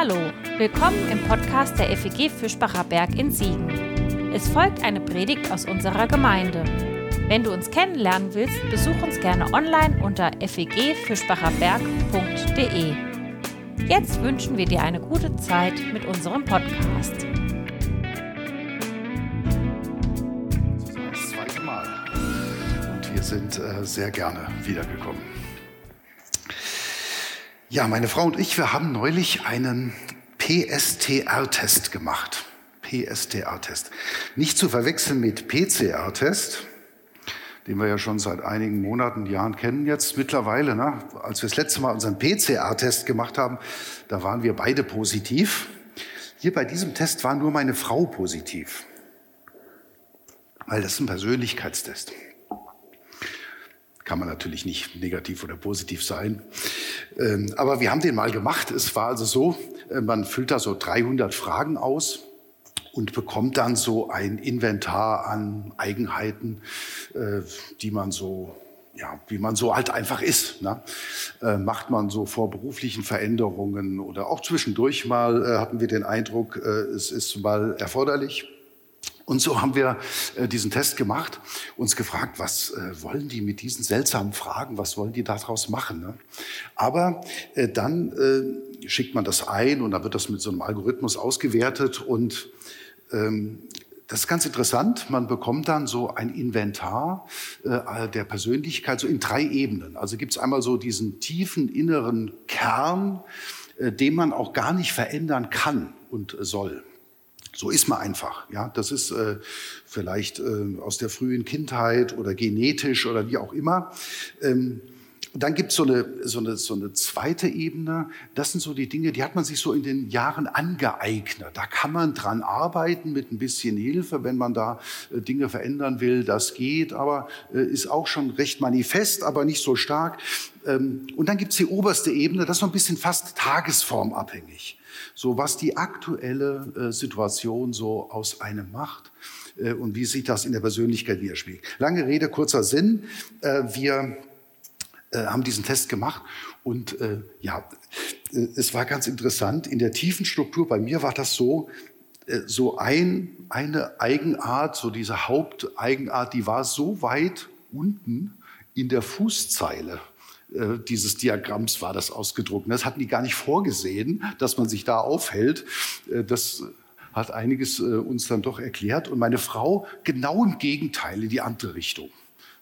Hallo, willkommen im Podcast der FEG Fischbacher Berg in Siegen. Es folgt eine Predigt aus unserer Gemeinde. Wenn du uns kennenlernen willst, besuch uns gerne online unter fegfischbacherberg.de. Jetzt wünschen wir dir eine gute Zeit mit unserem Podcast. Das zweite Mal. Und wir sind äh, sehr gerne wiedergekommen. Ja, meine Frau und ich, wir haben neulich einen PSTR-Test gemacht. PSTR-Test. Nicht zu verwechseln mit PCR-Test, den wir ja schon seit einigen Monaten, Jahren kennen jetzt mittlerweile. Ne? Als wir das letzte Mal unseren PCR-Test gemacht haben, da waren wir beide positiv. Hier bei diesem Test war nur meine Frau positiv, weil das ist ein Persönlichkeitstest. Kann man natürlich nicht negativ oder positiv sein. Ähm, aber wir haben den mal gemacht. Es war also so, äh, man füllt da so 300 Fragen aus und bekommt dann so ein Inventar an Eigenheiten, äh, die man so ja, wie man so halt einfach ist. Ne? Äh, macht man so vor beruflichen Veränderungen oder auch zwischendurch mal äh, hatten wir den Eindruck, äh, es ist mal erforderlich. Und so haben wir äh, diesen Test gemacht, uns gefragt, was äh, wollen die mit diesen seltsamen Fragen, was wollen die daraus machen. Ne? Aber äh, dann äh, schickt man das ein und dann wird das mit so einem Algorithmus ausgewertet und ähm, das ist ganz interessant. Man bekommt dann so ein Inventar äh, der Persönlichkeit so in drei Ebenen. Also gibt es einmal so diesen tiefen inneren Kern, äh, den man auch gar nicht verändern kann und soll. So ist man einfach. Ja, das ist äh, vielleicht äh, aus der frühen Kindheit oder genetisch oder wie auch immer. Ähm, dann gibt so es so, eine, so eine zweite Ebene. Das sind so die Dinge, die hat man sich so in den Jahren angeeignet. Da kann man dran arbeiten mit ein bisschen Hilfe, wenn man da äh, Dinge verändern will. Das geht, aber äh, ist auch schon recht manifest, aber nicht so stark. Ähm, und dann gibt es die oberste Ebene, das ist so ein bisschen fast tagesformabhängig so was die aktuelle äh, Situation so aus einem macht äh, und wie sich das in der Persönlichkeit widerspiegelt. Lange Rede, kurzer Sinn. Äh, wir haben diesen Test gemacht und ja, es war ganz interessant. In der tiefen Struktur bei mir war das so, so ein, eine Eigenart, so diese Haupteigenart, die war so weit unten in der Fußzeile äh, dieses Diagramms war das ausgedruckt. Das hatten die gar nicht vorgesehen, dass man sich da aufhält. Äh, das hat einiges äh, uns dann doch erklärt. Und meine Frau genau im Gegenteil, in die andere Richtung.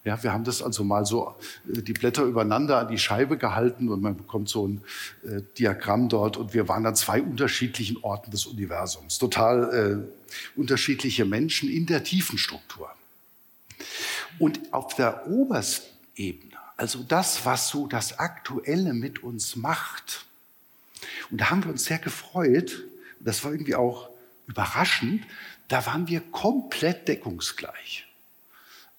Ja, wir haben das also mal so die Blätter übereinander an die Scheibe gehalten und man bekommt so ein äh, Diagramm dort und wir waren an zwei unterschiedlichen Orten des Universums. Total äh, unterschiedliche Menschen in der tiefen Struktur. Und auf der obersten Ebene also das, was so das Aktuelle mit uns macht. Und da haben wir uns sehr gefreut. Das war irgendwie auch überraschend. Da waren wir komplett deckungsgleich.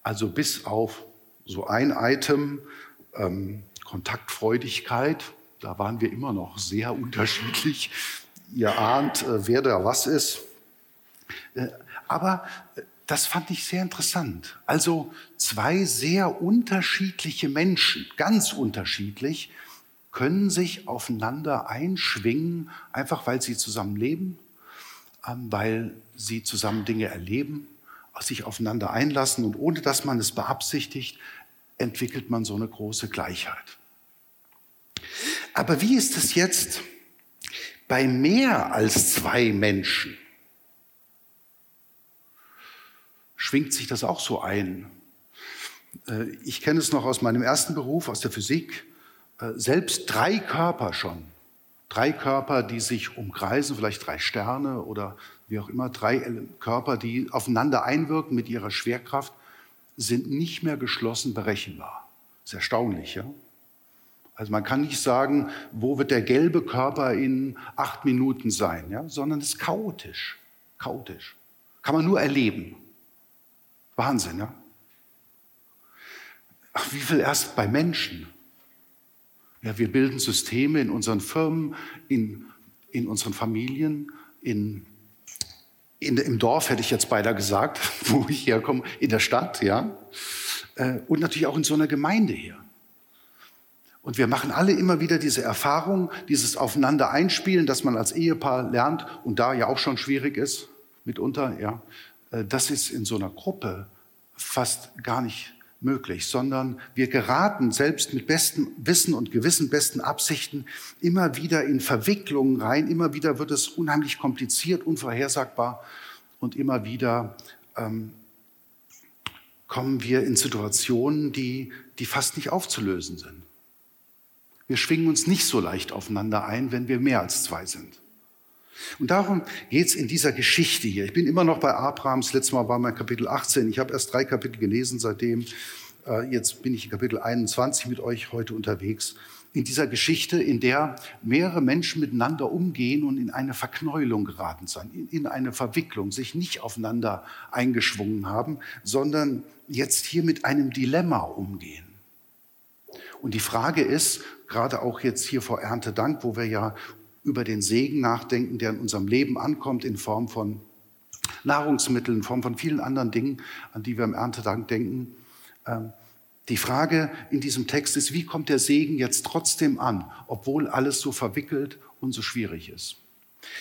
Also bis auf so ein Item, ähm, Kontaktfreudigkeit, da waren wir immer noch sehr unterschiedlich. Ihr ahnt, äh, wer da was ist. Äh, aber äh, das fand ich sehr interessant. Also zwei sehr unterschiedliche Menschen, ganz unterschiedlich, können sich aufeinander einschwingen, einfach weil sie zusammen leben, ähm, weil sie zusammen Dinge erleben, sich aufeinander einlassen und ohne dass man es beabsichtigt, entwickelt man so eine große Gleichheit. Aber wie ist es jetzt bei mehr als zwei Menschen? Schwingt sich das auch so ein. Äh, ich kenne es noch aus meinem ersten Beruf, aus der Physik. Äh, selbst drei Körper schon, drei Körper, die sich umkreisen, vielleicht drei Sterne oder wie auch immer, drei Körper, die aufeinander einwirken mit ihrer Schwerkraft, sind nicht mehr geschlossen berechenbar. Das ist erstaunlich, ja? Also man kann nicht sagen, wo wird der gelbe Körper in acht Minuten sein, ja? sondern es ist chaotisch. Chaotisch. Kann man nur erleben. Wahnsinn, ja? Ach, wie viel erst bei Menschen? Ja, wir bilden Systeme in unseren Firmen, in, in unseren Familien, in, in, im Dorf hätte ich jetzt beinahe gesagt, wo ich herkomme, in der Stadt, ja. Äh, und natürlich auch in so einer Gemeinde hier. Und wir machen alle immer wieder diese Erfahrung, dieses Aufeinander einspielen, dass man als Ehepaar lernt und da ja auch schon schwierig ist, mitunter, ja. Äh, das ist in so einer Gruppe fast gar nicht möglich, sondern wir geraten selbst mit bestem Wissen und Gewissen, besten Absichten immer wieder in Verwicklungen rein. Immer wieder wird es unheimlich kompliziert, unvorhersagbar und immer wieder ähm, kommen wir in Situationen, die, die fast nicht aufzulösen sind. Wir schwingen uns nicht so leicht aufeinander ein, wenn wir mehr als zwei sind. Und darum geht es in dieser Geschichte hier. Ich bin immer noch bei Abrahams. Letztes Mal war mein Kapitel 18. Ich habe erst drei Kapitel gelesen seitdem. Äh, jetzt bin ich in Kapitel 21 mit euch heute unterwegs. In dieser Geschichte, in der mehrere Menschen miteinander umgehen und in eine Verknäulung geraten sind, in eine Verwicklung, sich nicht aufeinander eingeschwungen haben, sondern jetzt hier mit einem Dilemma umgehen. Und die Frage ist, gerade auch jetzt hier vor Erntedank, wo wir ja über den Segen nachdenken, der in unserem Leben ankommt in Form von Nahrungsmitteln, in Form von vielen anderen Dingen, an die wir im Erntedank denken. Ähm, die Frage in diesem Text ist, wie kommt der Segen jetzt trotzdem an, obwohl alles so verwickelt und so schwierig ist?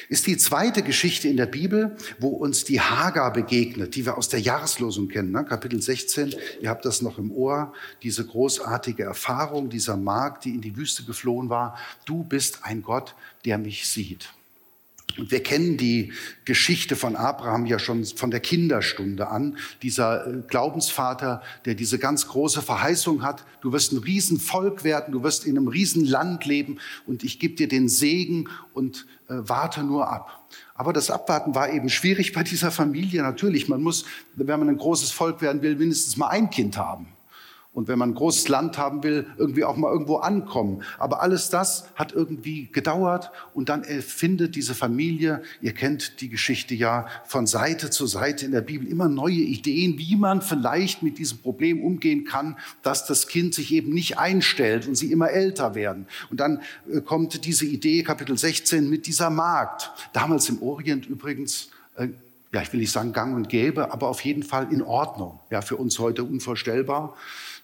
Ist die zweite Geschichte in der Bibel, wo uns die Hagar begegnet, die wir aus der Jahreslosung kennen, ne? Kapitel 16. Ihr habt das noch im Ohr, diese großartige Erfahrung dieser Magd, die in die Wüste geflohen war. Du bist ein Gott, der mich sieht. Wir kennen die Geschichte von Abraham ja schon von der Kinderstunde an. Dieser äh, Glaubensvater, der diese ganz große Verheißung hat, du wirst ein Riesenvolk werden, du wirst in einem Riesenland leben und ich gebe dir den Segen und äh, warte nur ab. Aber das Abwarten war eben schwierig bei dieser Familie. Natürlich, man muss, wenn man ein großes Volk werden will, mindestens mal ein Kind haben und wenn man ein großes Land haben will, irgendwie auch mal irgendwo ankommen. Aber alles das hat irgendwie gedauert und dann erfindet diese Familie, ihr kennt die Geschichte ja, von Seite zu Seite in der Bibel immer neue Ideen, wie man vielleicht mit diesem Problem umgehen kann, dass das Kind sich eben nicht einstellt und sie immer älter werden. Und dann äh, kommt diese Idee, Kapitel 16, mit dieser Magd. Damals im Orient übrigens äh, ja, ich will nicht sagen gang und gäbe, aber auf jeden Fall in Ordnung. Ja, für uns heute unvorstellbar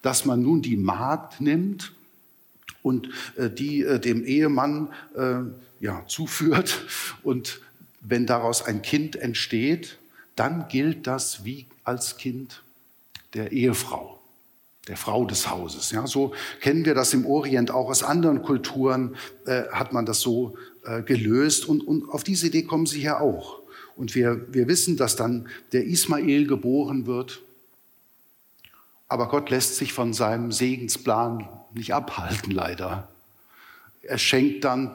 dass man nun die Magd nimmt und äh, die äh, dem Ehemann äh, ja, zuführt. Und wenn daraus ein Kind entsteht, dann gilt das wie als Kind der Ehefrau, der Frau des Hauses. Ja, so kennen wir das im Orient auch aus anderen Kulturen, äh, hat man das so äh, gelöst. Und, und auf diese Idee kommen sie hier auch. Und wir, wir wissen, dass dann der Ismael geboren wird aber Gott lässt sich von seinem Segensplan nicht abhalten, leider. Er schenkt dann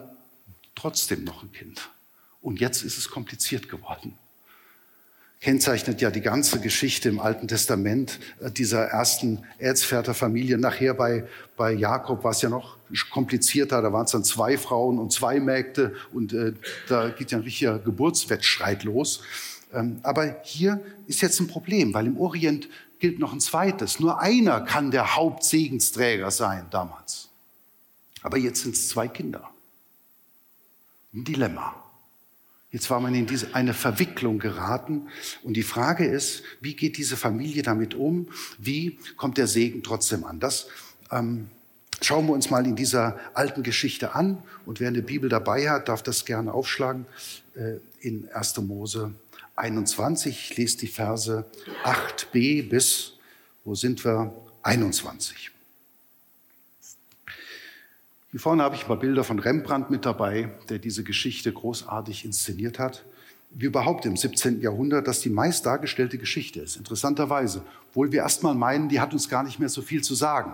trotzdem noch ein Kind. Und jetzt ist es kompliziert geworden. Kennzeichnet ja die ganze Geschichte im Alten Testament äh, dieser ersten Erzväterfamilie. Nachher bei, bei Jakob war es ja noch komplizierter. Da waren es dann zwei Frauen und zwei Mägde und äh, da geht ja ein richtiger Geburtswettstreit los. Ähm, aber hier ist jetzt ein Problem, weil im Orient gilt noch ein zweites. Nur einer kann der Hauptsegensträger sein damals. Aber jetzt sind es zwei Kinder. Ein Dilemma. Jetzt war man in diese, eine Verwicklung geraten. Und die Frage ist, wie geht diese Familie damit um? Wie kommt der Segen trotzdem an? Das ähm, schauen wir uns mal in dieser alten Geschichte an. Und wer eine Bibel dabei hat, darf das gerne aufschlagen äh, in 1. Mose 21. Ich lese die Verse 8b bis, wo sind wir? 21. Hier vorne habe ich mal Bilder von Rembrandt mit dabei, der diese Geschichte großartig inszeniert hat. Wie überhaupt im 17. Jahrhundert, das die meist dargestellte Geschichte ist. Interessanterweise. Obwohl wir erstmal meinen, die hat uns gar nicht mehr so viel zu sagen,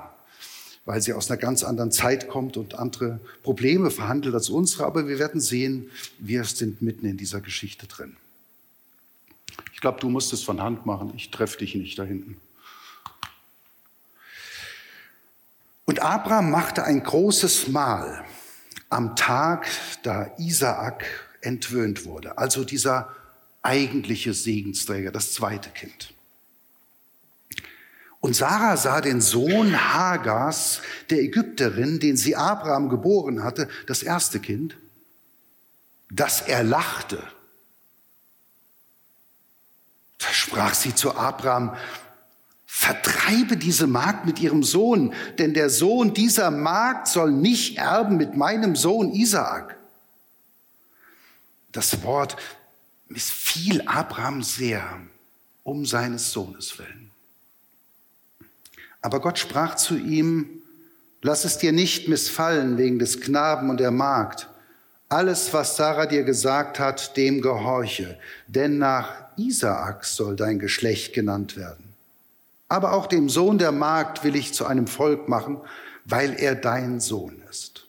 weil sie aus einer ganz anderen Zeit kommt und andere Probleme verhandelt als unsere. Aber wir werden sehen, wir sind mitten in dieser Geschichte drin glaube, du musst es von Hand machen. Ich treffe dich nicht da hinten. Und Abraham machte ein großes Mahl am Tag, da Isaak entwöhnt wurde. Also dieser eigentliche Segensträger, das zweite Kind. Und Sarah sah den Sohn Hagars, der Ägypterin, den sie Abraham geboren hatte, das erste Kind, dass er lachte. Da sprach sie zu Abraham, vertreibe diese Magd mit ihrem Sohn, denn der Sohn dieser Magd soll nicht erben mit meinem Sohn Isaak. Das Wort missfiel Abraham sehr um seines Sohnes willen. Aber Gott sprach zu ihm, lass es dir nicht missfallen wegen des Knaben und der Magd. Alles, was Sarah dir gesagt hat, dem gehorche, denn nach Isaak soll dein Geschlecht genannt werden. Aber auch dem Sohn der Magd will ich zu einem Volk machen, weil er dein Sohn ist.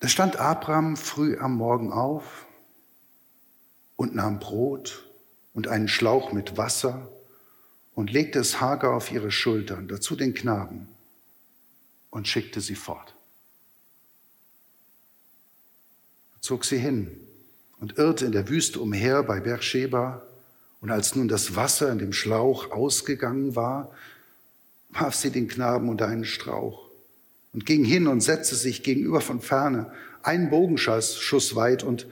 Da stand Abraham früh am Morgen auf und nahm Brot und einen Schlauch mit Wasser und legte es Hagar auf ihre Schultern, dazu den Knaben, und schickte sie fort. Er zog sie hin und irrte in der Wüste umher bei Beersheba, und als nun das Wasser in dem Schlauch ausgegangen war, warf sie den Knaben unter einen Strauch und ging hin und setzte sich gegenüber von ferne, einen Bogenschuss weit und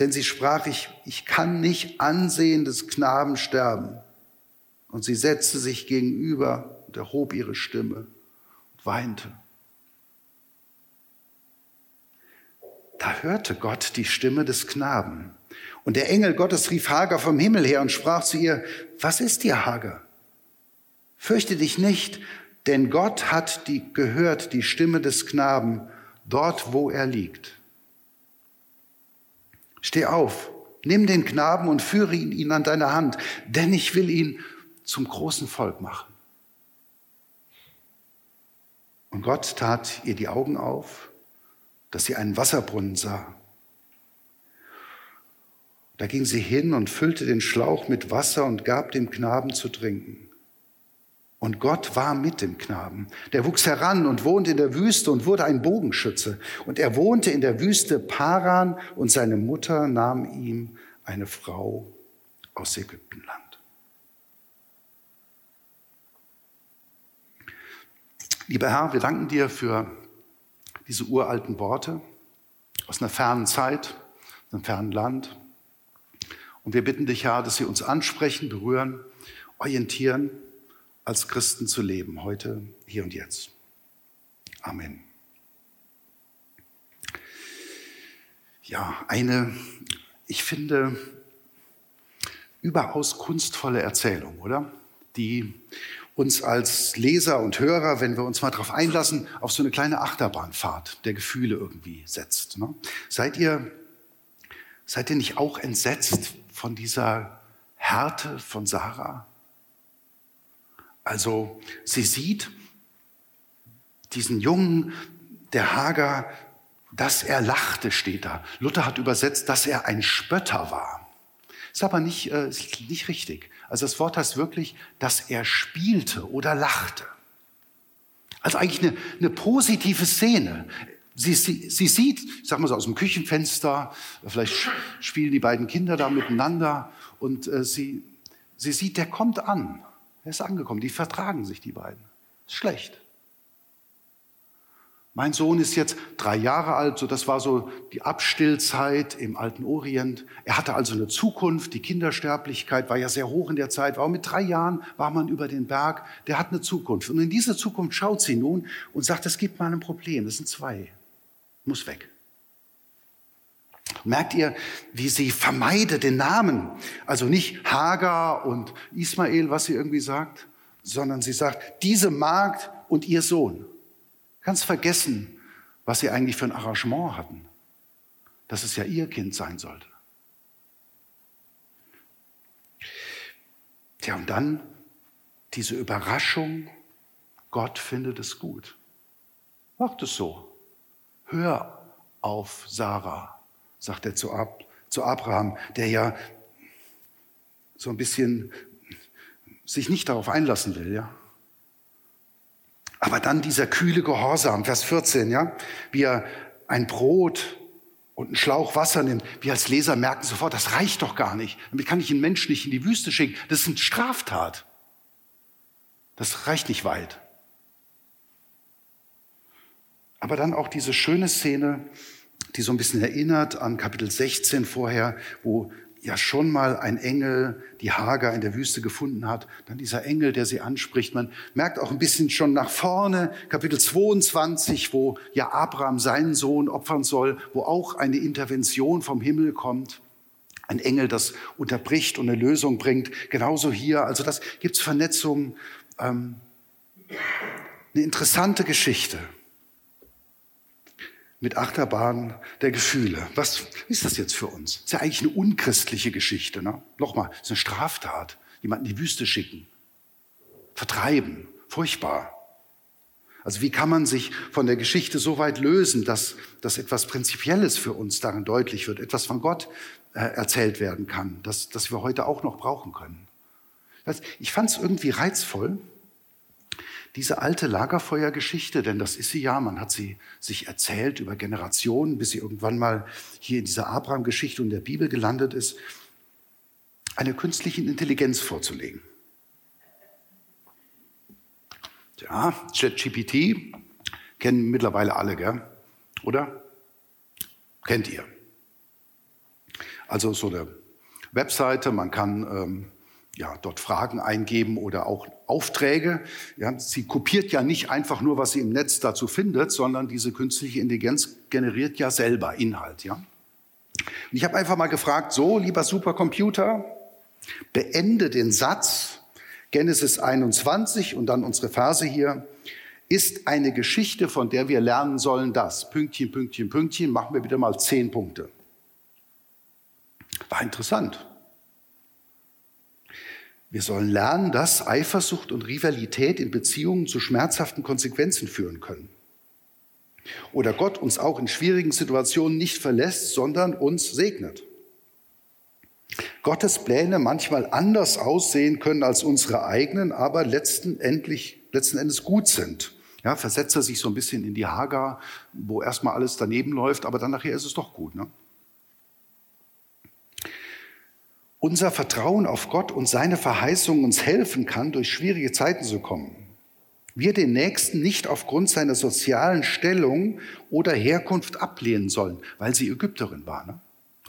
denn sie sprach, ich, ich kann nicht ansehen des Knaben sterben. Und sie setzte sich gegenüber und erhob ihre Stimme und weinte. Da hörte Gott die Stimme des Knaben. Und der Engel Gottes rief Hagar vom Himmel her und sprach zu ihr, was ist dir, Hagar? Fürchte dich nicht, denn Gott hat die, gehört die Stimme des Knaben dort, wo er liegt. Steh auf, nimm den Knaben und führe ihn, ihn an deine Hand, denn ich will ihn zum großen Volk machen. Und Gott tat ihr die Augen auf, dass sie einen Wasserbrunnen sah. Da ging sie hin und füllte den Schlauch mit Wasser und gab dem Knaben zu trinken. Und Gott war mit dem Knaben. Der wuchs heran und wohnte in der Wüste und wurde ein Bogenschütze. Und er wohnte in der Wüste Paran und seine Mutter nahm ihm eine Frau aus Ägyptenland. Lieber Herr, wir danken dir für diese uralten Worte aus einer fernen Zeit, aus einem fernen Land. Und wir bitten dich, Herr, dass sie uns ansprechen, berühren, orientieren als Christen zu leben, heute, hier und jetzt. Amen. Ja, eine, ich finde, überaus kunstvolle Erzählung, oder? Die uns als Leser und Hörer, wenn wir uns mal darauf einlassen, auf so eine kleine Achterbahnfahrt der Gefühle irgendwie setzt. Ne? Seid ihr, seid ihr nicht auch entsetzt von dieser Härte von Sarah? Also sie sieht diesen Jungen, der Hager, dass er lachte, steht da. Luther hat übersetzt, dass er ein Spötter war. Ist aber nicht, äh, nicht richtig. Also das Wort heißt wirklich, dass er spielte oder lachte. Also eigentlich eine, eine positive Szene. Sie, sie, sie sieht, ich sag mal so aus dem Küchenfenster, vielleicht spielen die beiden Kinder da miteinander und äh, sie, sie sieht, der kommt an. Er ist angekommen. Die vertragen sich, die beiden. Ist schlecht. Mein Sohn ist jetzt drei Jahre alt, so das war so die Abstillzeit im alten Orient. Er hatte also eine Zukunft. Die Kindersterblichkeit war ja sehr hoch in der Zeit. Aber mit drei Jahren war man über den Berg. Der hat eine Zukunft. Und in diese Zukunft schaut sie nun und sagt, es gibt mal ein Problem. Das sind zwei. Muss weg. Merkt ihr, wie sie vermeidet den Namen? Also nicht Hagar und Ismael, was sie irgendwie sagt, sondern sie sagt, diese Magd und ihr Sohn. Ganz vergessen, was sie eigentlich für ein Arrangement hatten, dass es ja ihr Kind sein sollte. Tja, und dann diese Überraschung, Gott findet es gut. Macht es so. Hör auf Sarah sagt er zu, Ab, zu Abraham, der ja so ein bisschen sich nicht darauf einlassen will, ja. Aber dann dieser kühle Gehorsam, Vers 14, ja, wie er ein Brot und einen Schlauch Wasser nimmt. Wir als Leser merken sofort, das reicht doch gar nicht. Damit kann ich einen Menschen nicht in die Wüste schicken. Das ist eine Straftat. Das reicht nicht weit. Aber dann auch diese schöne Szene, die so ein bisschen erinnert an Kapitel 16 vorher, wo ja schon mal ein Engel, die Hagar in der Wüste gefunden hat. Dann dieser Engel, der sie anspricht. Man merkt auch ein bisschen schon nach vorne, Kapitel 22, wo ja Abraham seinen Sohn opfern soll, wo auch eine Intervention vom Himmel kommt. Ein Engel, das unterbricht und eine Lösung bringt. Genauso hier. Also das gibt's Vernetzung. Ähm, eine interessante Geschichte mit Achterbahn der Gefühle. Was ist das jetzt für uns? Das ist ja eigentlich eine unchristliche Geschichte. Ne? Nochmal, es ist eine Straftat. Jemanden in die Wüste schicken, vertreiben, furchtbar. Also wie kann man sich von der Geschichte so weit lösen, dass, dass etwas Prinzipielles für uns darin deutlich wird, etwas von Gott äh, erzählt werden kann, das, das wir heute auch noch brauchen können. Ich fand es irgendwie reizvoll, diese alte Lagerfeuergeschichte, denn das ist sie ja, man hat sie sich erzählt über Generationen, bis sie irgendwann mal hier in dieser Abraham-Geschichte und der Bibel gelandet ist, einer künstlichen Intelligenz vorzulegen. Ja, ChatGPT kennen mittlerweile alle, gell? oder? Kennt ihr? Also so eine Webseite, man kann ähm, ja, dort Fragen eingeben oder auch Aufträge. Ja, sie kopiert ja nicht einfach nur, was sie im Netz dazu findet, sondern diese künstliche Intelligenz generiert ja selber Inhalt. Ja? Und ich habe einfach mal gefragt, so, lieber Supercomputer, beende den Satz, Genesis 21 und dann unsere Verse hier, ist eine Geschichte, von der wir lernen sollen, das, Pünktchen, Pünktchen, Pünktchen, machen wir bitte mal zehn Punkte. War interessant. Wir sollen lernen, dass Eifersucht und Rivalität in Beziehungen zu schmerzhaften Konsequenzen führen können. Oder Gott uns auch in schwierigen Situationen nicht verlässt, sondern uns segnet. Gottes Pläne manchmal anders aussehen können als unsere eigenen, aber letzten, letzten Endes gut sind. Ja, versetze sich so ein bisschen in die Hagar, wo erstmal alles daneben läuft, aber dann nachher ist es doch gut. Ne? Unser Vertrauen auf Gott und seine Verheißung uns helfen kann, durch schwierige Zeiten zu kommen. Wir den Nächsten nicht aufgrund seiner sozialen Stellung oder Herkunft ablehnen sollen, weil sie Ägypterin war. Ne?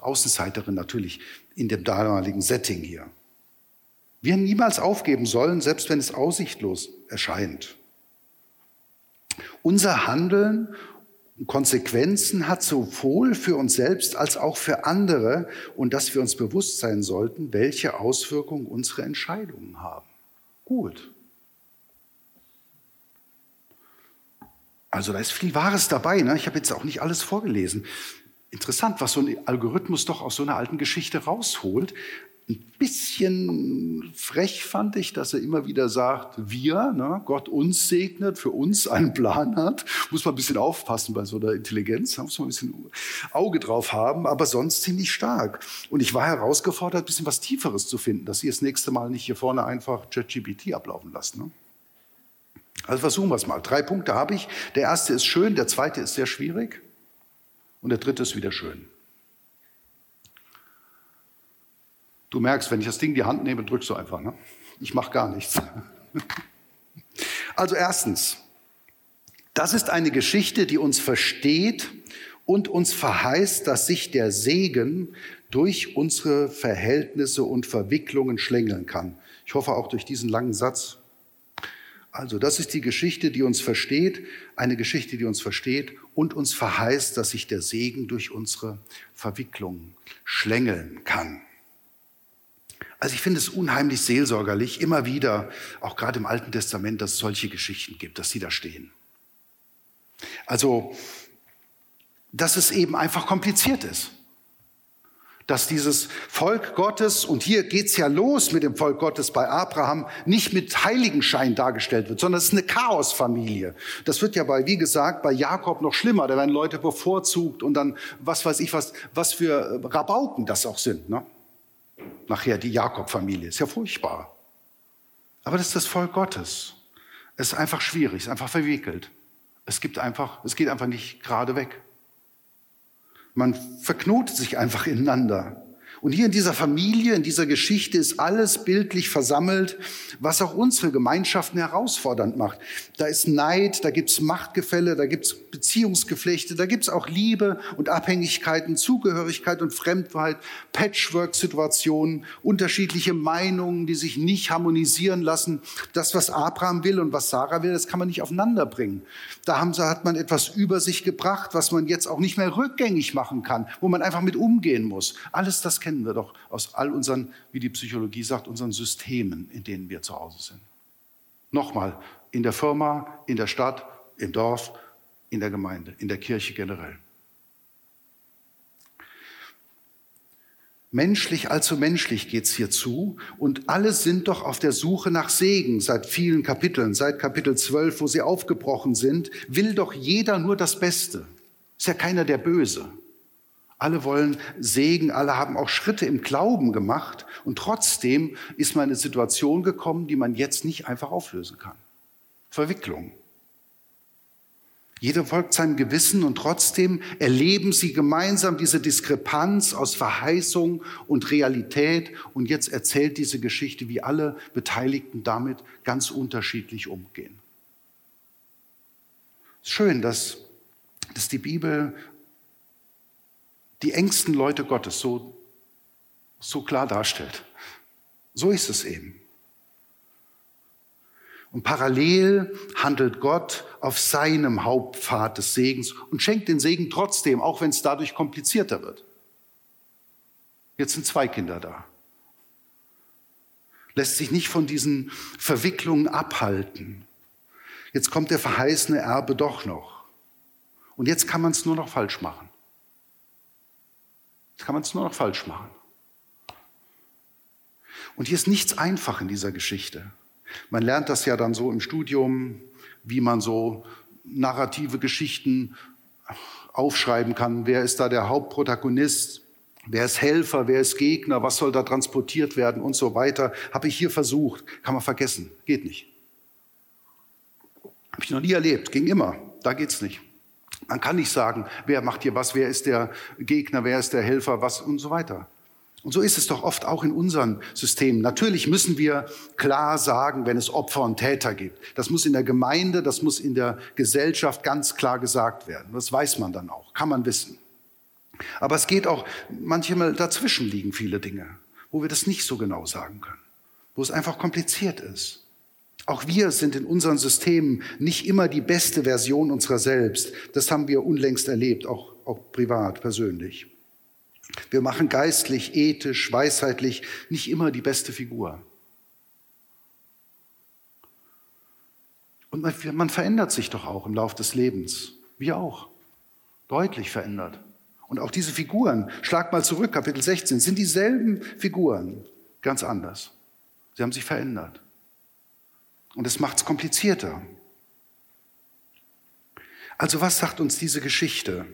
Außenseiterin natürlich in dem damaligen Setting hier. Wir niemals aufgeben sollen, selbst wenn es aussichtlos erscheint. Unser Handeln Konsequenzen hat sowohl für uns selbst als auch für andere und dass wir uns bewusst sein sollten, welche Auswirkungen unsere Entscheidungen haben. Gut. Also da ist viel Wahres dabei. Ne? Ich habe jetzt auch nicht alles vorgelesen. Interessant, was so ein Algorithmus doch aus so einer alten Geschichte rausholt. Ein bisschen frech fand ich, dass er immer wieder sagt, wir, ne, Gott uns segnet, für uns einen Plan hat. Muss man ein bisschen aufpassen bei so einer Intelligenz, muss man ein bisschen Auge drauf haben, aber sonst ziemlich stark. Und ich war herausgefordert, ein bisschen was Tieferes zu finden, dass Sie das nächste Mal nicht hier vorne einfach ChatGPT ablaufen lassen. Ne? Also versuchen wir es mal. Drei Punkte habe ich. Der erste ist schön, der zweite ist sehr schwierig und der dritte ist wieder schön. Du merkst, wenn ich das Ding in die Hand nehme, drückst du einfach. Ne? Ich mache gar nichts. Also erstens, das ist eine Geschichte, die uns versteht und uns verheißt, dass sich der Segen durch unsere Verhältnisse und Verwicklungen schlängeln kann. Ich hoffe auch durch diesen langen Satz. Also, das ist die Geschichte, die uns versteht, eine Geschichte, die uns versteht und uns verheißt, dass sich der Segen durch unsere Verwicklungen schlängeln kann. Also ich finde es unheimlich seelsorgerlich, immer wieder, auch gerade im Alten Testament, dass es solche Geschichten gibt, dass sie da stehen. Also, dass es eben einfach kompliziert ist. Dass dieses Volk Gottes, und hier geht's ja los mit dem Volk Gottes bei Abraham, nicht mit Heiligenschein dargestellt wird, sondern es ist eine Chaosfamilie. Das wird ja bei, wie gesagt, bei Jakob noch schlimmer. Da werden Leute bevorzugt und dann, was weiß ich, was, was für Rabauken das auch sind. Ne? Nachher die Jakob-Familie. Ist ja furchtbar. Aber das ist das Volk Gottes. Es ist einfach schwierig, es ist einfach verwickelt. Es gibt einfach, es geht einfach nicht gerade weg. Man verknotet sich einfach ineinander. Und hier in dieser Familie, in dieser Geschichte ist alles bildlich versammelt, was auch unsere Gemeinschaften herausfordernd macht. Da ist Neid, da gibt's Machtgefälle, da gibt's Beziehungsgeflechte, da gibt's auch Liebe und Abhängigkeiten, Zugehörigkeit und Fremdheit, Patchwork-Situationen, unterschiedliche Meinungen, die sich nicht harmonisieren lassen. Das, was Abraham will und was Sarah will, das kann man nicht aufeinander bringen. Da haben, hat man etwas über sich gebracht, was man jetzt auch nicht mehr rückgängig machen kann, wo man einfach mit umgehen muss. Alles das kennen wir doch aus all unseren, wie die Psychologie sagt, unseren Systemen, in denen wir zu Hause sind. Nochmal, in der Firma, in der Stadt, im Dorf, in der Gemeinde, in der Kirche generell. Menschlich, allzu menschlich geht's hier zu. Und alle sind doch auf der Suche nach Segen seit vielen Kapiteln. Seit Kapitel 12, wo sie aufgebrochen sind, will doch jeder nur das Beste. Ist ja keiner der Böse. Alle wollen Segen, alle haben auch Schritte im Glauben gemacht. Und trotzdem ist man in eine Situation gekommen, die man jetzt nicht einfach auflösen kann. Verwicklung. Jeder folgt seinem Gewissen und trotzdem erleben sie gemeinsam diese Diskrepanz aus Verheißung und Realität. Und jetzt erzählt diese Geschichte, wie alle Beteiligten damit ganz unterschiedlich umgehen. Schön, dass, dass die Bibel die engsten Leute Gottes so, so klar darstellt. So ist es eben. Und parallel handelt Gott auf seinem Hauptpfad des Segens und schenkt den Segen trotzdem, auch wenn es dadurch komplizierter wird. Jetzt sind zwei Kinder da. Lässt sich nicht von diesen Verwicklungen abhalten. Jetzt kommt der verheißene Erbe doch noch. Und jetzt kann man es nur noch falsch machen. Jetzt kann man es nur noch falsch machen. Und hier ist nichts einfach in dieser Geschichte. Man lernt das ja dann so im Studium, wie man so narrative Geschichten aufschreiben kann. Wer ist da der Hauptprotagonist? Wer ist Helfer? Wer ist Gegner? Was soll da transportiert werden und so weiter? Habe ich hier versucht. Kann man vergessen. Geht nicht. Habe ich noch nie erlebt. Ging immer. Da geht's nicht. Man kann nicht sagen, wer macht hier was, wer ist der Gegner, wer ist der Helfer, was und so weiter. Und so ist es doch oft auch in unseren Systemen. Natürlich müssen wir klar sagen, wenn es Opfer und Täter gibt. Das muss in der Gemeinde, das muss in der Gesellschaft ganz klar gesagt werden. Das weiß man dann auch, kann man wissen. Aber es geht auch, manchmal dazwischen liegen viele Dinge, wo wir das nicht so genau sagen können, wo es einfach kompliziert ist. Auch wir sind in unseren Systemen nicht immer die beste Version unserer selbst. Das haben wir unlängst erlebt, auch, auch privat, persönlich. Wir machen geistlich, ethisch, weisheitlich nicht immer die beste Figur. Und man, man verändert sich doch auch im Laufe des Lebens. Wir auch. Deutlich verändert. Und auch diese Figuren, schlag mal zurück, Kapitel 16, sind dieselben Figuren, ganz anders. Sie haben sich verändert. Und es macht es komplizierter. Also was sagt uns diese Geschichte?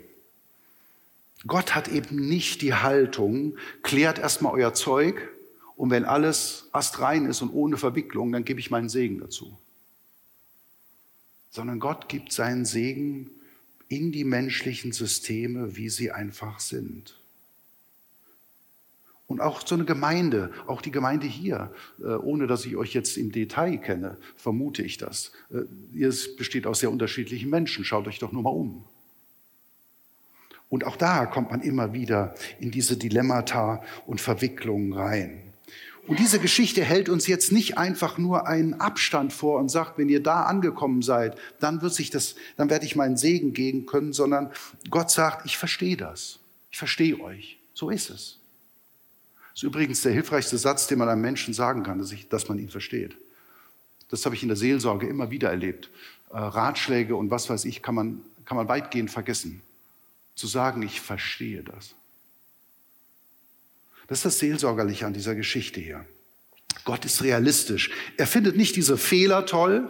Gott hat eben nicht die Haltung, klärt erstmal euer Zeug und wenn alles astrein ist und ohne Verwicklung, dann gebe ich meinen Segen dazu. Sondern Gott gibt seinen Segen in die menschlichen Systeme, wie sie einfach sind. Und auch so eine Gemeinde, auch die Gemeinde hier, äh, ohne dass ich euch jetzt im Detail kenne, vermute ich das. Äh, es besteht aus sehr unterschiedlichen Menschen. Schaut euch doch nur mal um. Und auch da kommt man immer wieder in diese Dilemmata und Verwicklungen rein. Und diese Geschichte hält uns jetzt nicht einfach nur einen Abstand vor und sagt, wenn ihr da angekommen seid, dann wird sich das, dann werde ich meinen Segen geben können, sondern Gott sagt, ich verstehe das. Ich verstehe euch. So ist es. Das ist übrigens der hilfreichste Satz, den man einem Menschen sagen kann, dass, ich, dass man ihn versteht. Das habe ich in der Seelsorge immer wieder erlebt. Äh, Ratschläge und was weiß ich kann man, kann man weitgehend vergessen zu sagen, ich verstehe das. Das ist das Seelsorgerliche an dieser Geschichte hier. Gott ist realistisch. Er findet nicht diese Fehler toll,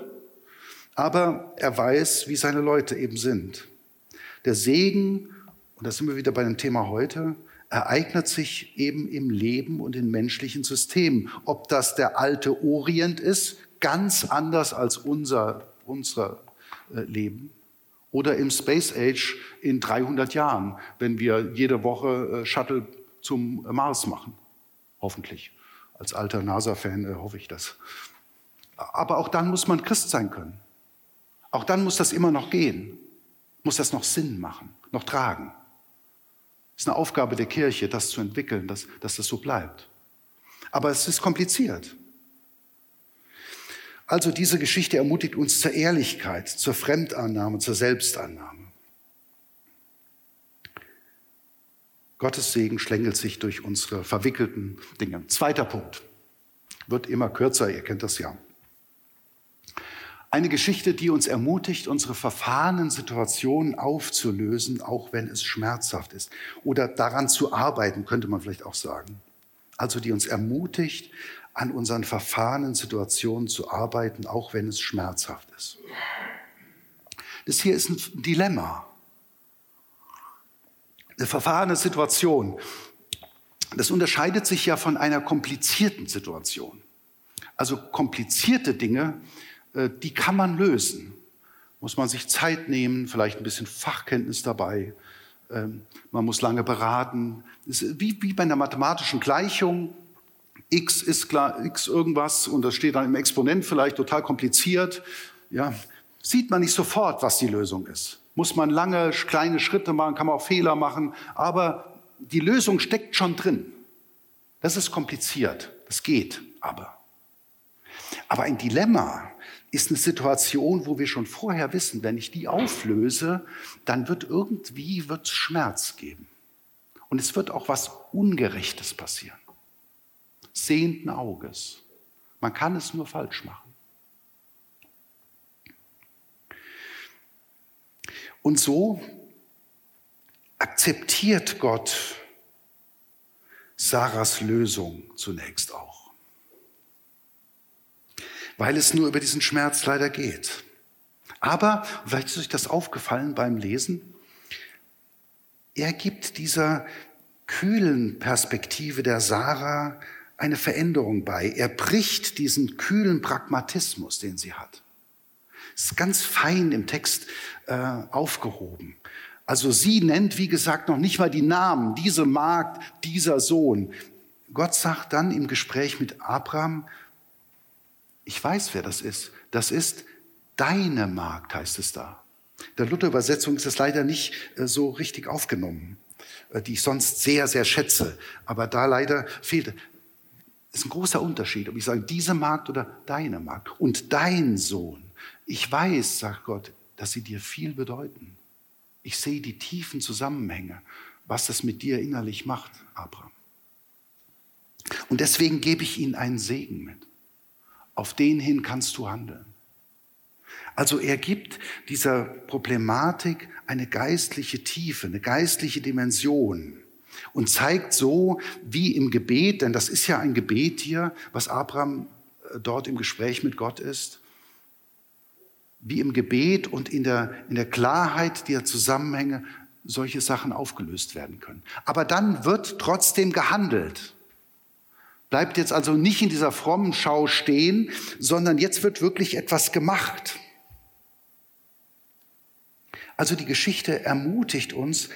aber er weiß, wie seine Leute eben sind. Der Segen, und da sind wir wieder bei dem Thema heute, ereignet sich eben im Leben und in menschlichen Systemen. Ob das der alte Orient ist, ganz anders als unser, unser äh, Leben, oder im Space Age in 300 Jahren, wenn wir jede Woche äh, Shuttle zum Mars machen. Hoffentlich. Als alter NASA-Fan äh, hoffe ich das. Aber auch dann muss man Christ sein können. Auch dann muss das immer noch gehen. Muss das noch Sinn machen, noch tragen. Es ist eine Aufgabe der Kirche, das zu entwickeln, dass, dass das so bleibt. Aber es ist kompliziert. Also diese Geschichte ermutigt uns zur Ehrlichkeit, zur Fremdannahme, zur Selbstannahme. Gottes Segen schlängelt sich durch unsere verwickelten Dinge. Zweiter Punkt. Wird immer kürzer, ihr kennt das ja. Eine Geschichte, die uns ermutigt, unsere verfahrenen Situationen aufzulösen, auch wenn es schmerzhaft ist. Oder daran zu arbeiten, könnte man vielleicht auch sagen. Also die uns ermutigt, an unseren verfahrenen Situationen zu arbeiten, auch wenn es schmerzhaft ist. Das hier ist ein Dilemma. Eine verfahrene Situation. Das unterscheidet sich ja von einer komplizierten Situation. Also komplizierte Dinge die kann man lösen. Muss man sich Zeit nehmen, vielleicht ein bisschen Fachkenntnis dabei. Ähm, man muss lange beraten. Wie, wie bei einer mathematischen Gleichung. X ist klar, X irgendwas und das steht dann im Exponent vielleicht total kompliziert. Ja, sieht man nicht sofort, was die Lösung ist. Muss man lange, kleine Schritte machen, kann man auch Fehler machen, aber die Lösung steckt schon drin. Das ist kompliziert, das geht aber. Aber ein Dilemma ist eine Situation, wo wir schon vorher wissen, wenn ich die auflöse, dann wird irgendwie wird's Schmerz geben. Und es wird auch was Ungerechtes passieren. Sehenden Auges. Man kann es nur falsch machen. Und so akzeptiert Gott Sarahs Lösung zunächst auch weil es nur über diesen Schmerz leider geht. Aber, vielleicht ist euch das aufgefallen beim Lesen, er gibt dieser kühlen Perspektive der Sarah eine Veränderung bei. Er bricht diesen kühlen Pragmatismus, den sie hat. Es ist ganz fein im Text äh, aufgehoben. Also sie nennt, wie gesagt, noch nicht mal die Namen, diese Magd, dieser Sohn. Gott sagt dann im Gespräch mit Abraham, ich weiß, wer das ist. Das ist deine Magd, heißt es da. Der Luther-Übersetzung ist es leider nicht äh, so richtig aufgenommen, äh, die ich sonst sehr, sehr schätze. Aber da leider fehlt. Es ist ein großer Unterschied, ob ich sage, diese Magd oder deine Magd. Und dein Sohn. Ich weiß, sagt Gott, dass sie dir viel bedeuten. Ich sehe die tiefen Zusammenhänge, was das mit dir innerlich macht, Abraham. Und deswegen gebe ich ihnen einen Segen mit. Auf den hin kannst du handeln. Also er gibt dieser Problematik eine geistliche Tiefe, eine geistliche Dimension und zeigt so, wie im Gebet, denn das ist ja ein Gebet hier, was Abraham äh, dort im Gespräch mit Gott ist, wie im Gebet und in der, in der Klarheit der Zusammenhänge solche Sachen aufgelöst werden können. Aber dann wird trotzdem gehandelt. Bleibt jetzt also nicht in dieser frommen Schau stehen, sondern jetzt wird wirklich etwas gemacht. Also die Geschichte ermutigt uns,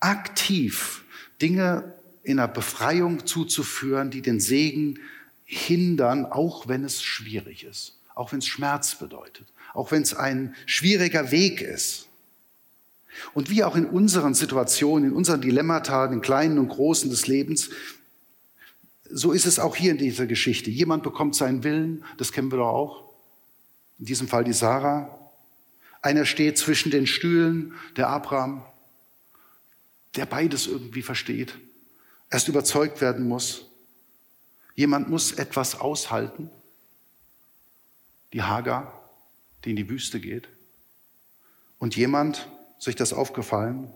aktiv Dinge in der Befreiung zuzuführen, die den Segen hindern, auch wenn es schwierig ist, auch wenn es Schmerz bedeutet, auch wenn es ein schwieriger Weg ist. Und wie auch in unseren Situationen, in unseren Dilemmata, den kleinen und großen des Lebens, so ist es auch hier in dieser Geschichte. Jemand bekommt seinen Willen, das kennen wir doch auch. In diesem Fall die Sarah. Einer steht zwischen den Stühlen, der Abraham, der beides irgendwie versteht, erst überzeugt werden muss. Jemand muss etwas aushalten. Die Hagar, die in die Wüste geht. Und jemand, sich das aufgefallen,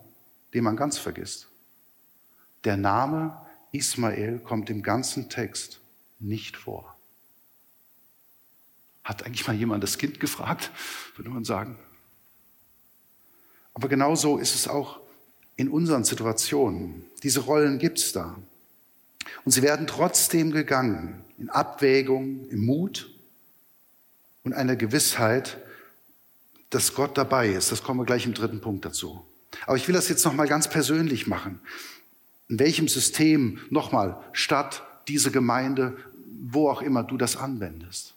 den man ganz vergisst. Der Name Ismael kommt im ganzen Text nicht vor. Hat eigentlich mal jemand das Kind gefragt, würde man sagen. Aber genauso ist es auch in unseren Situationen. Diese Rollen gibt es da. Und sie werden trotzdem gegangen, in Abwägung, im Mut und einer Gewissheit, dass Gott dabei ist. Das kommen wir gleich im dritten Punkt dazu. Aber ich will das jetzt noch mal ganz persönlich machen. In welchem System, nochmal, Stadt, diese Gemeinde, wo auch immer du das anwendest.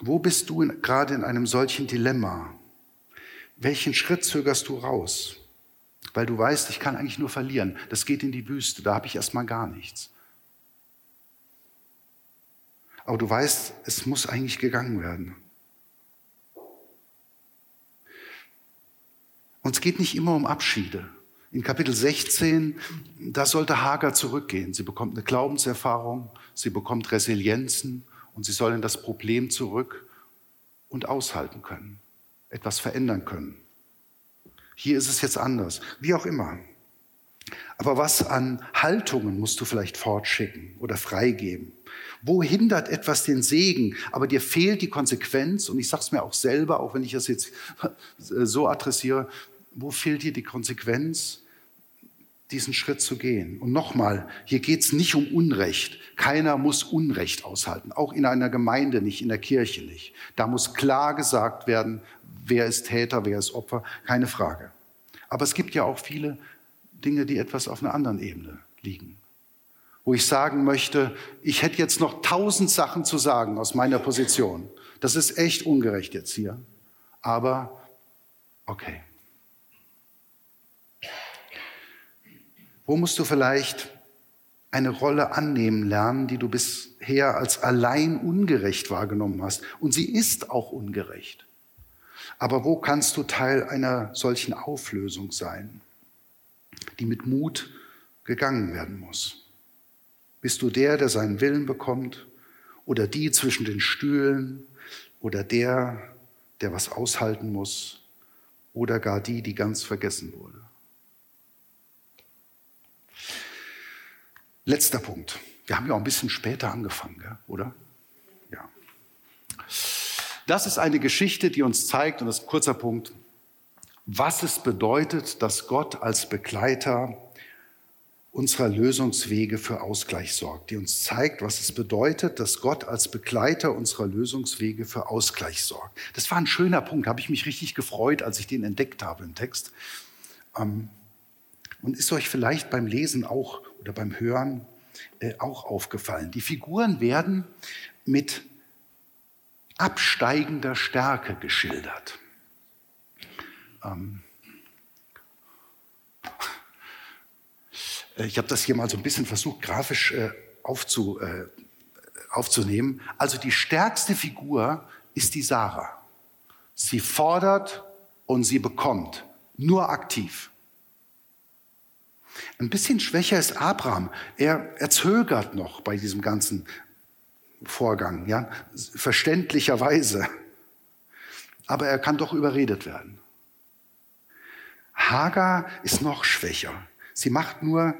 Wo bist du in, gerade in einem solchen Dilemma? Welchen Schritt zögerst du raus? Weil du weißt, ich kann eigentlich nur verlieren. Das geht in die Wüste, da habe ich erstmal gar nichts. Aber du weißt, es muss eigentlich gegangen werden. Und es geht nicht immer um Abschiede. In Kapitel 16, da sollte Hagar zurückgehen. Sie bekommt eine Glaubenserfahrung, sie bekommt Resilienzen und sie soll in das Problem zurück und aushalten können, etwas verändern können. Hier ist es jetzt anders, wie auch immer. Aber was an Haltungen musst du vielleicht fortschicken oder freigeben? Wo hindert etwas den Segen, aber dir fehlt die Konsequenz? Und ich sage es mir auch selber, auch wenn ich das jetzt so adressiere, wo fehlt dir die Konsequenz, diesen Schritt zu gehen? Und nochmal, hier geht es nicht um Unrecht. Keiner muss Unrecht aushalten, auch in einer Gemeinde nicht, in der Kirche nicht. Da muss klar gesagt werden, wer ist Täter, wer ist Opfer, keine Frage. Aber es gibt ja auch viele Dinge, die etwas auf einer anderen Ebene liegen. Wo ich sagen möchte, ich hätte jetzt noch tausend Sachen zu sagen aus meiner Position. Das ist echt ungerecht jetzt hier. Aber okay. Wo musst du vielleicht eine Rolle annehmen lernen, die du bisher als allein ungerecht wahrgenommen hast? Und sie ist auch ungerecht. Aber wo kannst du Teil einer solchen Auflösung sein, die mit Mut gegangen werden muss? Bist du der, der seinen Willen bekommt? Oder die zwischen den Stühlen? Oder der, der was aushalten muss? Oder gar die, die ganz vergessen wurde? Letzter Punkt. Wir haben ja auch ein bisschen später angefangen, oder? Ja. Das ist eine Geschichte, die uns zeigt, und das ist ein kurzer Punkt, was es bedeutet, dass Gott als Begleiter unserer Lösungswege für Ausgleich sorgt, die uns zeigt, was es bedeutet, dass Gott als Begleiter unserer Lösungswege für Ausgleich sorgt. Das war ein schöner Punkt, habe ich mich richtig gefreut, als ich den entdeckt habe im Text. Ähm, und ist euch vielleicht beim Lesen auch oder beim Hören äh, auch aufgefallen. Die Figuren werden mit absteigender Stärke geschildert. Ähm äh, ich habe das hier mal so ein bisschen versucht, grafisch äh, aufzu, äh, aufzunehmen. Also die stärkste Figur ist die Sarah. Sie fordert und sie bekommt, nur aktiv. Ein bisschen schwächer ist Abraham. Er, er zögert noch bei diesem ganzen Vorgang, ja, verständlicherweise. Aber er kann doch überredet werden. Hagar ist noch schwächer. Sie macht nur,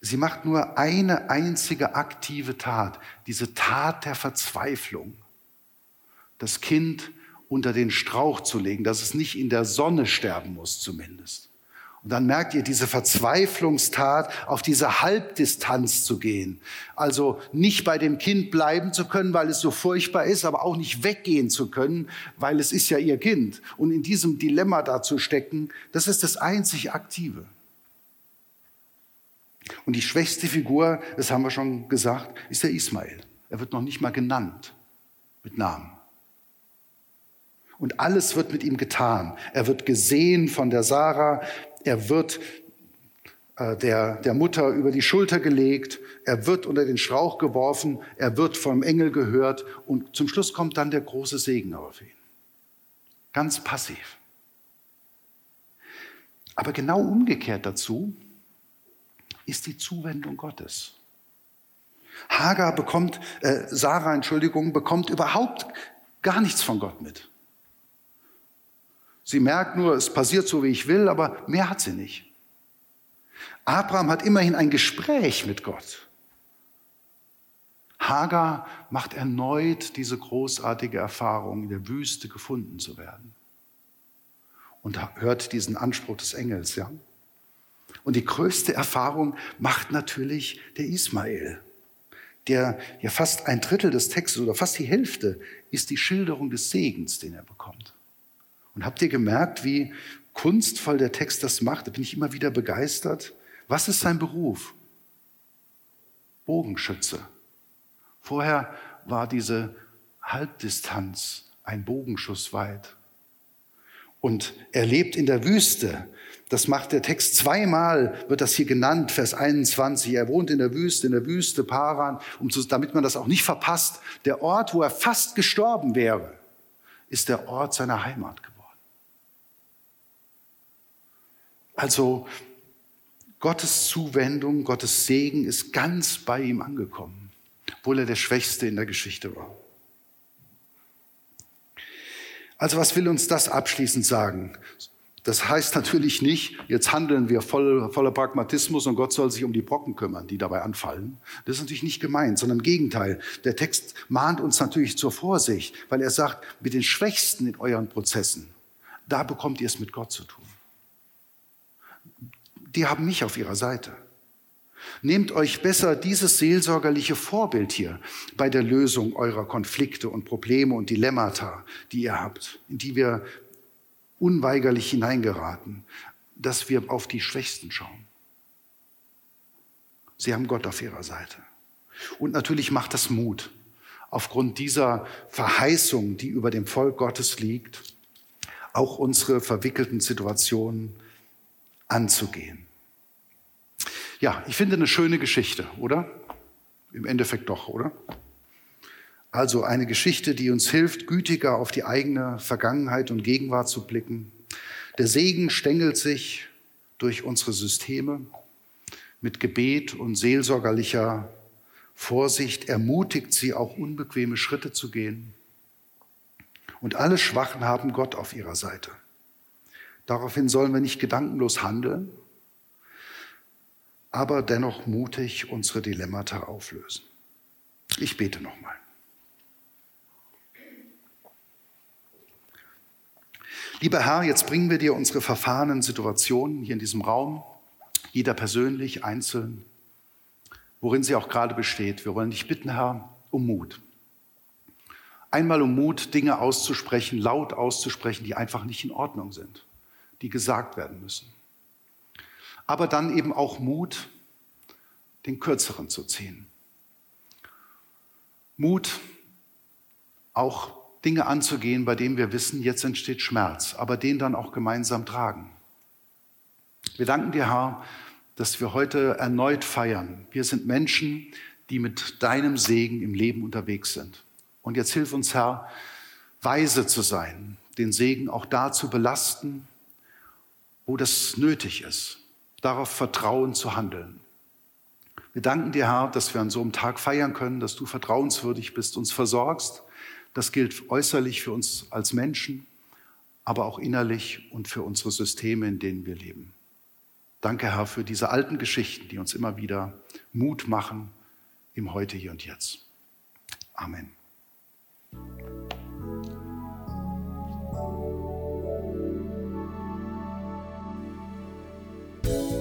sie macht nur eine einzige aktive Tat, diese Tat der Verzweiflung. Das Kind unter den Strauch zu legen, dass es nicht in der Sonne sterben muss zumindest. Und dann merkt ihr diese Verzweiflungstat, auf diese Halbdistanz zu gehen. Also nicht bei dem Kind bleiben zu können, weil es so furchtbar ist, aber auch nicht weggehen zu können, weil es ist ja ihr Kind. Und in diesem Dilemma da zu stecken, das ist das einzig Aktive. Und die schwächste Figur, das haben wir schon gesagt, ist der Ismael. Er wird noch nicht mal genannt mit Namen. Und alles wird mit ihm getan. Er wird gesehen von der Sarah, er wird äh, der, der Mutter über die Schulter gelegt, er wird unter den Strauch geworfen, er wird vom Engel gehört und zum Schluss kommt dann der große Segen auf ihn. Ganz passiv. Aber genau umgekehrt dazu ist die Zuwendung Gottes. Hagar bekommt, äh, Sarah, Entschuldigung, bekommt überhaupt gar nichts von Gott mit. Sie merkt nur, es passiert so, wie ich will, aber mehr hat sie nicht. Abraham hat immerhin ein Gespräch mit Gott. Hagar macht erneut diese großartige Erfahrung, in der Wüste gefunden zu werden. Und hört diesen Anspruch des Engels, ja. Und die größte Erfahrung macht natürlich der Ismael, der ja fast ein Drittel des Textes oder fast die Hälfte ist die Schilderung des Segens, den er bekommt. Und habt ihr gemerkt, wie kunstvoll der Text das macht? Da bin ich immer wieder begeistert, Was ist sein Beruf? Bogenschütze. Vorher war diese Halbdistanz ein Bogenschuss weit. Und er lebt in der Wüste. Das macht der Text zweimal, wird das hier genannt, Vers 21. Er wohnt in der Wüste, in der Wüste Paran, um zu, damit man das auch nicht verpasst. Der Ort, wo er fast gestorben wäre, ist der Ort seiner Heimat geworden. Also Gottes Zuwendung, Gottes Segen ist ganz bei ihm angekommen, obwohl er der Schwächste in der Geschichte war. Also was will uns das abschließend sagen? Das heißt natürlich nicht, jetzt handeln wir voll, voller Pragmatismus und Gott soll sich um die Brocken kümmern, die dabei anfallen. Das ist natürlich nicht gemeint, sondern im Gegenteil. Der Text mahnt uns natürlich zur Vorsicht, weil er sagt, mit den Schwächsten in euren Prozessen, da bekommt ihr es mit Gott zu tun. Die haben mich auf ihrer Seite. Nehmt euch besser dieses seelsorgerliche Vorbild hier bei der Lösung eurer Konflikte und Probleme und Dilemmata, die ihr habt, in die wir unweigerlich hineingeraten, dass wir auf die Schwächsten schauen. Sie haben Gott auf ihrer Seite. Und natürlich macht das Mut, aufgrund dieser Verheißung, die über dem Volk Gottes liegt, auch unsere verwickelten Situationen anzugehen. Ja, ich finde eine schöne Geschichte, oder? Im Endeffekt doch, oder? Also eine Geschichte, die uns hilft, gütiger auf die eigene Vergangenheit und Gegenwart zu blicken. Der Segen stängelt sich durch unsere Systeme. Mit Gebet und seelsorgerlicher Vorsicht ermutigt sie auch unbequeme Schritte zu gehen. Und alle Schwachen haben Gott auf ihrer Seite. Daraufhin sollen wir nicht gedankenlos handeln, aber dennoch mutig unsere Dilemmata auflösen. Ich bete nochmal. Lieber Herr, jetzt bringen wir dir unsere verfahrenen Situationen hier in diesem Raum, jeder persönlich, einzeln, worin sie auch gerade besteht. Wir wollen dich bitten, Herr, um Mut. Einmal um Mut, Dinge auszusprechen, laut auszusprechen, die einfach nicht in Ordnung sind, die gesagt werden müssen aber dann eben auch Mut, den kürzeren zu ziehen. Mut, auch Dinge anzugehen, bei denen wir wissen, jetzt entsteht Schmerz, aber den dann auch gemeinsam tragen. Wir danken dir, Herr, dass wir heute erneut feiern. Wir sind Menschen, die mit deinem Segen im Leben unterwegs sind. Und jetzt hilf uns, Herr, weise zu sein, den Segen auch da zu belasten, wo das nötig ist, darauf vertrauen zu handeln. Wir danken dir, Herr, dass wir an so einem Tag feiern können, dass du vertrauenswürdig bist, uns versorgst. Das gilt äußerlich für uns als Menschen, aber auch innerlich und für unsere Systeme, in denen wir leben. Danke, Herr, für diese alten Geschichten, die uns immer wieder Mut machen im Heute, hier und jetzt. Amen.